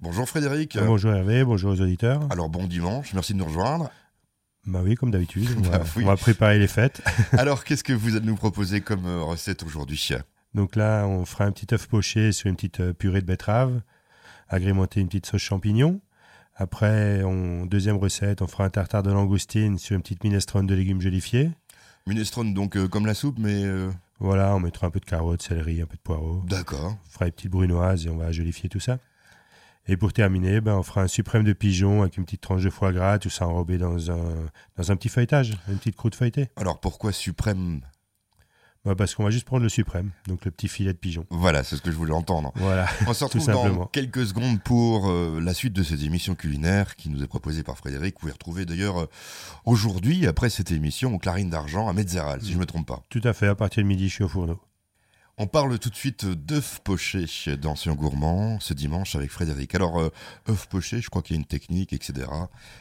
Bonjour Frédéric. Bonjour Hervé, bonjour aux auditeurs. Alors bon dimanche, merci de nous rejoindre. Bah oui, comme d'habitude, on, Bah va- oui. on va préparer les fêtes. Alors qu'est-ce que vous allez nous proposer comme euh, recette aujourd'hui? Donc là, on fera un petit œuf poché sur une petite euh, purée de betterave, agrémentée une petite sauce champignon. Après, on, deuxième recette, on fera un tartare de langoustine sur une petite minestrone de légumes jolifiés. Minestrone donc euh, comme la soupe, mais euh, Voilà, on mettra un peu de carottes, céleri, un peu de poireaux. d'accord. On fera une petite brunoise et on va jolifier tout ça. Et pour terminer, ben, on fera un suprême de pigeon avec une petite tranche de foie gras, tout ça enrobé dans un, dans un petit feuilletage, une petite croûte feuilletée. Alors pourquoi suprême? Bah, parce qu'on va juste prendre le suprême, donc le petit filet de pigeon. Voilà, c'est ce que je voulais entendre. Voilà. On se retrouve dans quelques secondes pour euh, la suite de cette émission culinaire qui nous est proposée par Frédéric. Vous pouvez retrouver d'ailleurs euh, aujourd'hui, après cette émission, au Clarine d'Argent à Metzeral, si je ne me trompe pas. Tout à fait, à partir de midi, je suis au fourneau. On parle tout de suite d'œufs pochés dans Sion Gourmand ce dimanche avec Frédéric. Alors, euh, œufs pochés, je crois qu'il y a une technique, etc.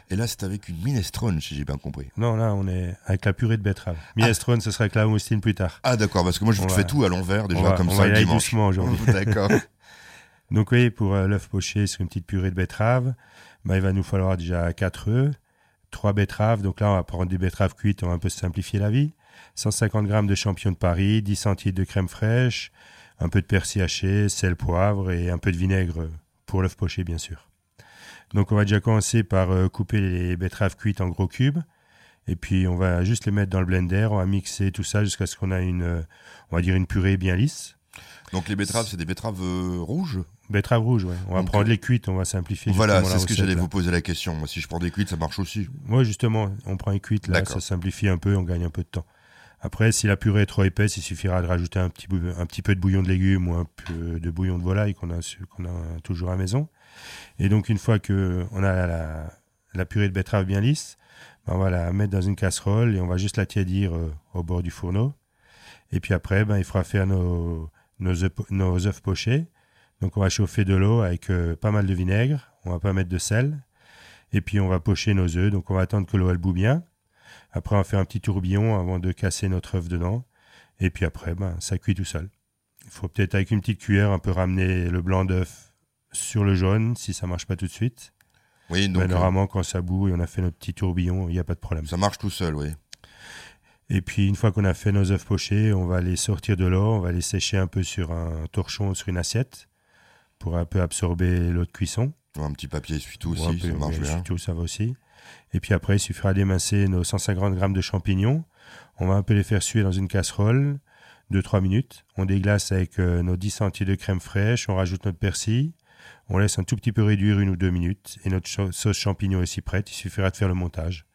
Et là, c'est avec une minestrone, si j'ai bien compris. Non, là, on est avec la purée de betterave. Minestrone, ce sera avec la moustine plus tard. Ah d'accord, parce que moi je On te va- fais tout à l'envers déjà on va, comme on ça va y le aller dimanche. doucement aujourd'hui. D'accord. Donc oui, pour euh, l'œuf poché sur une petite purée de betterave, bah, il va nous falloir déjà 4 œufs, 3 betteraves. Donc là, on va prendre des betteraves cuites, on va un peu simplifier la vie. 150 g de champignons de Paris, 10 centilitres de crème fraîche, un peu de persil haché, sel, poivre et un peu de vinaigre pour l'œuf poché, bien sûr. Donc on va déjà commencer par euh, couper les betteraves cuites en gros cubes. Et puis on va juste les mettre dans le blender, on va mixer tout ça jusqu'à ce qu'on a une, euh, on va dire une purée bien lisse. Donc les betteraves, c'est des betteraves euh, rouges? Betterave rouge, ouais. On va prendre les cuites, on va simplifier. Voilà, c'est ce que j'allais vous poser la question. Moi, si je prends des cuites, ça marche aussi. Moi, justement, on prend les cuites, là, ça simplifie un peu, on gagne un peu de temps. Après, si la purée est trop épaisse, il suffira de rajouter un petit, peu de bouillon de légumes ou un peu de bouillon de volaille qu'on a, qu'on toujours à maison. Et donc, une fois que on a la, purée de betterave bien lisse, ben, on va la mettre dans une casserole et on va juste la tiédir euh, au bord du fourneau. Et puis après, ben, il faudra faire nos, nos œufs pochés. Donc, on va chauffer de l'eau avec euh, pas mal de vinaigre. On va pas mettre de sel. Et puis, on va pocher nos œufs. Donc, on va attendre que l'eau elle bout bien. Après, on faire un petit tourbillon avant de casser notre œuf dedans. Et puis après, ben, ça cuit tout seul. Il faut peut-être avec une petite cuillère un peu ramener le blanc d'œuf sur le jaune si ça marche pas tout de suite. Oui, donc Mais euh, normalement, quand ça bout et on a fait notre petit tourbillon, il n'y a pas de problème. ça marche tout seul, oui. Et puis, une fois qu'on a fait nos œufs pochés, on va les sortir de l'eau, on va les sécher un peu sur un torchon, sur une assiette, pour un peu absorber l'eau de cuisson. Un petit papier essuie-tout Ou aussi, ça marche bien. Tout ça va aussi. Et puis après, il suffira d'émincer nos 150 grammes de champignons. On va un peu les faire suer dans une casserole, 2-3 minutes. On déglace avec euh, nos 10 centilitres de crème fraîche, on rajoute notre persil. On laisse un tout petit peu réduire une ou deux minutes. Et notre sauce champignon est aussi prête. Il suffira de faire le montage.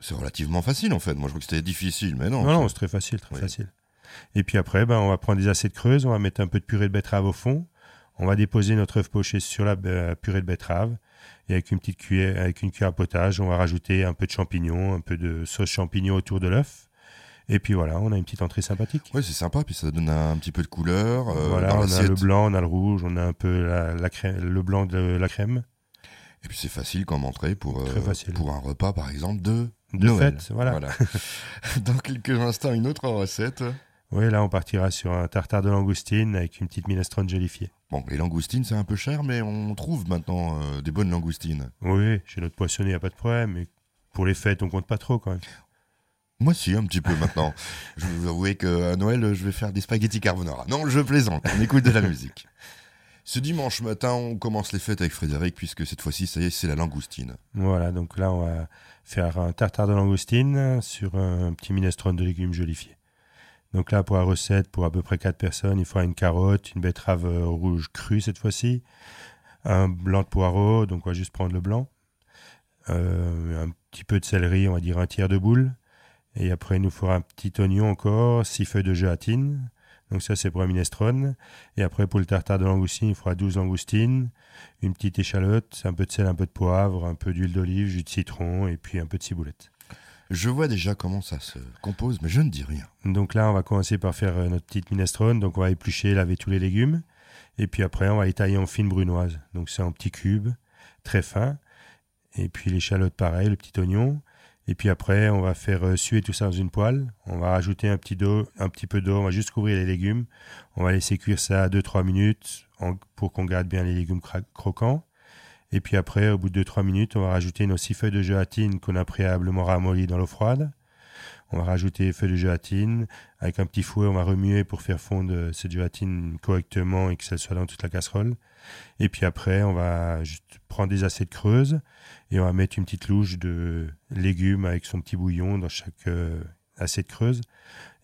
C'est relativement facile en fait. Moi, je crois que c'était difficile, mais non. Non, non, c'est- c'est très facile, très Oui. facile. Et puis après, ben, on va prendre des assiettes creuses, on va mettre un peu de purée de betterave au fond. On va déposer notre œuf poché sur la euh, purée de betterave. Et avec une petite cuillère, avec une cuillère à potage, on va rajouter un peu de champignons, un peu de sauce champignon autour de l'œuf. Et puis voilà, on a une petite entrée sympathique. Ouais, c'est sympa, puis ça donne un petit peu de couleur. euh, voilà, dans on a le blanc, on a le rouge, on a un peu la, la crème, le blanc de la crème. Et puis c'est facile comme entrée pour, euh, pour un repas, par exemple, de, De Noël. fête, voilà. Dans quelques instants, une autre recette. Oui, là, on partira sur un tartare de langoustine avec une petite minestrone jolifiée. Bon, les langoustines, c'est un peu cher, mais on trouve maintenant euh, des bonnes langoustines. Oui, chez notre poissonnier, il n'y a pas de problème. Mais pour les fêtes, on compte pas trop quand même. Moi, si, un petit peu maintenant. je vais vous avouer qu'à Noël, je vais faire des spaghettis carbonara. Non, je plaisante, on écoute de la musique. Ce dimanche matin, on commence les fêtes avec Frédéric, puisque cette fois-ci, ça y est, c'est la langoustine. Voilà, donc là, on va faire un tartare de langoustine sur un petit minestrone de légumes jolifiés. Donc là, pour la recette, pour à peu près 4 personnes, il faudra une carotte, une betterave euh, rouge crue cette fois-ci, un blanc de poireau, donc on va juste prendre le blanc, euh, un petit peu de céleri, on va dire un tiers de boule, et après, il nous faudra un petit oignon encore, 6 feuilles de gélatine, donc ça, c'est pour un minestrone. Et après, pour le tartare de langoustine, il faudra 12 langoustines, une petite échalote, un peu de sel, un peu de poivre, un peu d'huile d'olive, jus de citron et puis un peu de ciboulette. Je vois déjà comment ça se compose, mais je ne dis rien. Donc là, on va commencer par faire euh, notre petite minestrone. Donc on va éplucher, laver tous les légumes. Et puis après, on va les tailler en fines brunoises. Donc c'est en petits cubes, très fins. Et puis l'échalote, pareil, le petit oignon. Et puis après, on va faire euh, suer tout ça dans une poêle. On va rajouter un petit, un petit peu d'eau. On va juste couvrir les légumes. On va laisser cuire ça 2-3 minutes pour qu'on garde bien les légumes croquants. Et puis après, au bout de 2-3 minutes, on va rajouter nos 6 feuilles de gélatine qu'on a préalablement ramollies dans l'eau froide. On va rajouter les feuilles de gélatine. Avec un petit fouet, on va remuer pour faire fondre cette gélatine correctement et que ça soit dans toute la casserole. Et puis après, on va juste prendre des assiettes creuses et on va mettre une petite louche de légumes avec son petit bouillon dans chaque euh, assiette creuse.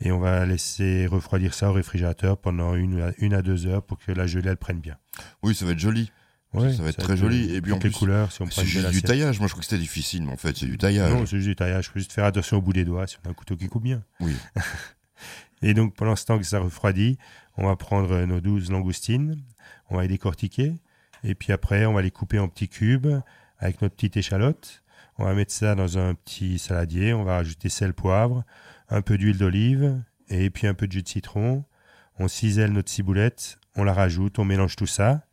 Et on va laisser refroidir ça au réfrigérateur pendant une une à deux heures pour que la gelée elle prenne bien. Oui, ça va être joli. Ouais, ça va être très joli. Et puis en plus, couleurs, si C'est juste du taillage. Moi, je crois que c'était difficile, mais en fait, c'est du taillage. Non, c'est juste du taillage. Il faut juste faire attention au bout des doigts si on a un couteau qui coupe bien. Oui. Et donc, pendant ce temps que ça refroidit, on va prendre nos 12 langoustines, on va les décortiquer, et puis après, on va les couper en petits cubes avec notre petite échalote. On va mettre ça dans un petit saladier, on va rajouter sel, poivre, un peu d'huile d'olive, et puis un peu de jus de citron. On cisèle notre ciboulette, on la rajoute, on mélange tout ça.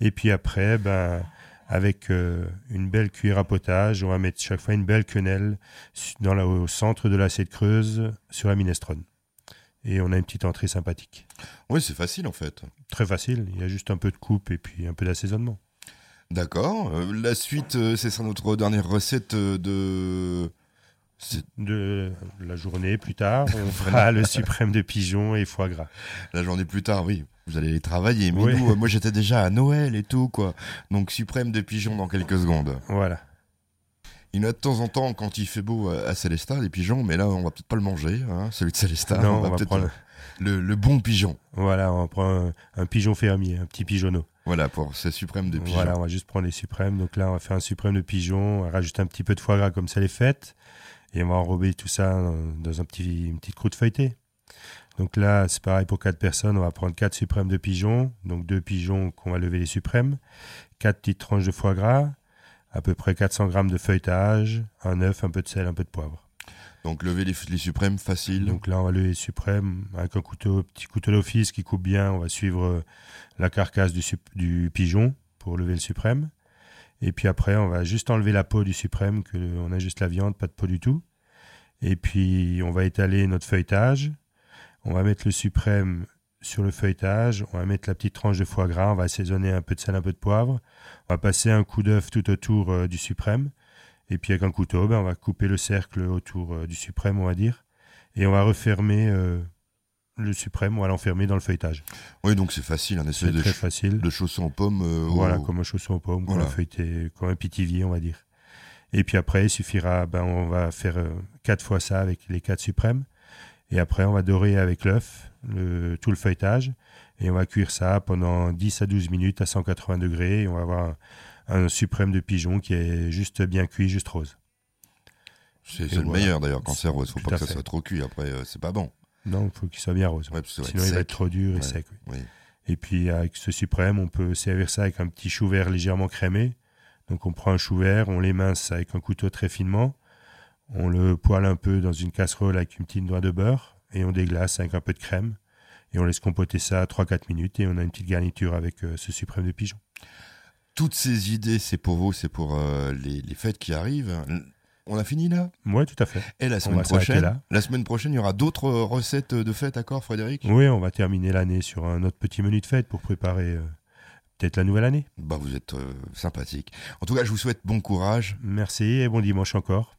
Et puis après, ben, avec euh, une belle cuillère à potage, on va mettre chaque fois une belle quenelle dans la- au centre de l'assiette creuse sur la minestrone. Et on a une petite entrée sympathique. Oui, c'est facile en fait. Très facile, il y a juste un peu de coupe et puis un peu d'assaisonnement. D'accord. Euh, la suite, euh, c'est ça notre dernière recette euh, de. De la journée plus tard, on fera le suprême de pigeon et foie gras. la journée plus tard, oui. Vous allez les travailler. Mais Oui. nous, euh, moi, j'étais déjà à Noël et tout, quoi. Donc, suprême de pigeons dans quelques secondes. Voilà. Il y en a de temps en temps quand il fait beau à à Célestat, les pigeons, mais là, on va peut-être pas le manger, hein, celui de Célestat. non, on va, peut-être prendre, euh, le, le bon pigeon. voilà, on prend un, un pigeon fermier, un petit pigeonneau. Voilà, pour ces suprêmes de pigeons. Voilà, on va juste prendre les suprêmes. Donc là, on va faire un suprême de pigeon, on va rajouter un petit peu de foie gras comme ça les fêtes. Et on va enrober tout ça dans, dans un petit, une petite croûte feuilletée. Donc là, c'est pareil pour quatre personnes. On va prendre quatre suprêmes de pigeon. Donc deux pigeons qu'on va lever les suprêmes. Quatre petites tranches de foie gras. À peu près 400 grammes de feuilletage. Un œuf, un peu de sel, un peu de poivre. Donc, lever les, les suprêmes, facile. Donc là, on va lever les suprêmes avec un couteau, petit couteau d'office qui coupe bien. On va suivre euh, la carcasse du, du pigeon pour lever le suprême. Et puis après, on va juste enlever la peau du suprême, que on a juste la viande, pas de peau du tout. Et puis, on va étaler notre feuilletage. On va mettre le suprême sur le feuilletage. On va mettre la petite tranche de foie gras. On va assaisonner un peu de sel, un peu de poivre. On va passer un coup d'œuf tout autour euh, du suprême. Et puis, avec un couteau, ben, on va couper le cercle autour euh, du suprême, on va dire. Et on va refermer euh, le suprême. On va l'enfermer dans le feuilletage. Oui, donc c'est facile, un C'est espèce de, très facile. de chausson aux pommes. euh, Voilà, au- comme un chausson aux pommes, Voilà. a feuilleté, comme un pitivier, on va dire. Et puis après, il suffira, ben, on va faire euh, quatre fois ça avec les quatre suprêmes. Et après, on va dorer avec l'œuf, le, tout le feuilletage. Et on va cuire ça pendant 10 à 12 minutes à 180 degrés. Et on va avoir un, un suprême de pigeon qui est juste bien cuit, juste rose. C'est le voilà. meilleur d'ailleurs quand c'est rose. Faut Tout pas que ça fait. soit trop cuit. Après, euh, c'est pas bon. Non, il faut qu'il soit bien rose. Ouais, Sinon, il va être trop dur et Ouais. sec. oui. Oui. Et puis avec ce suprême, on peut servir ça avec un petit chou vert légèrement crémé. Donc on prend un chou vert, on l'émince avec un couteau très finement, on le poêle un peu dans une casserole avec une petite noix de beurre et on déglace avec un peu de crème. Et on laisse compoter ça 3-4 minutes et on a une petite garniture avec euh, ce suprême de pigeon. Toutes ces idées, c'est pour vous, c'est pour euh, les, les fêtes qui arrivent. On a fini là? Ouais, tout à fait. Et la semaine prochaine. La semaine prochaine, il y aura d'autres recettes de fêtes, d'accord, Frédéric? Oui, on va terminer l'année sur un autre petit menu de fête pour préparer euh, peut-être la nouvelle année. Bah, vous êtes euh, sympathique. En tout cas, je vous souhaite bon courage. Merci et bon dimanche encore.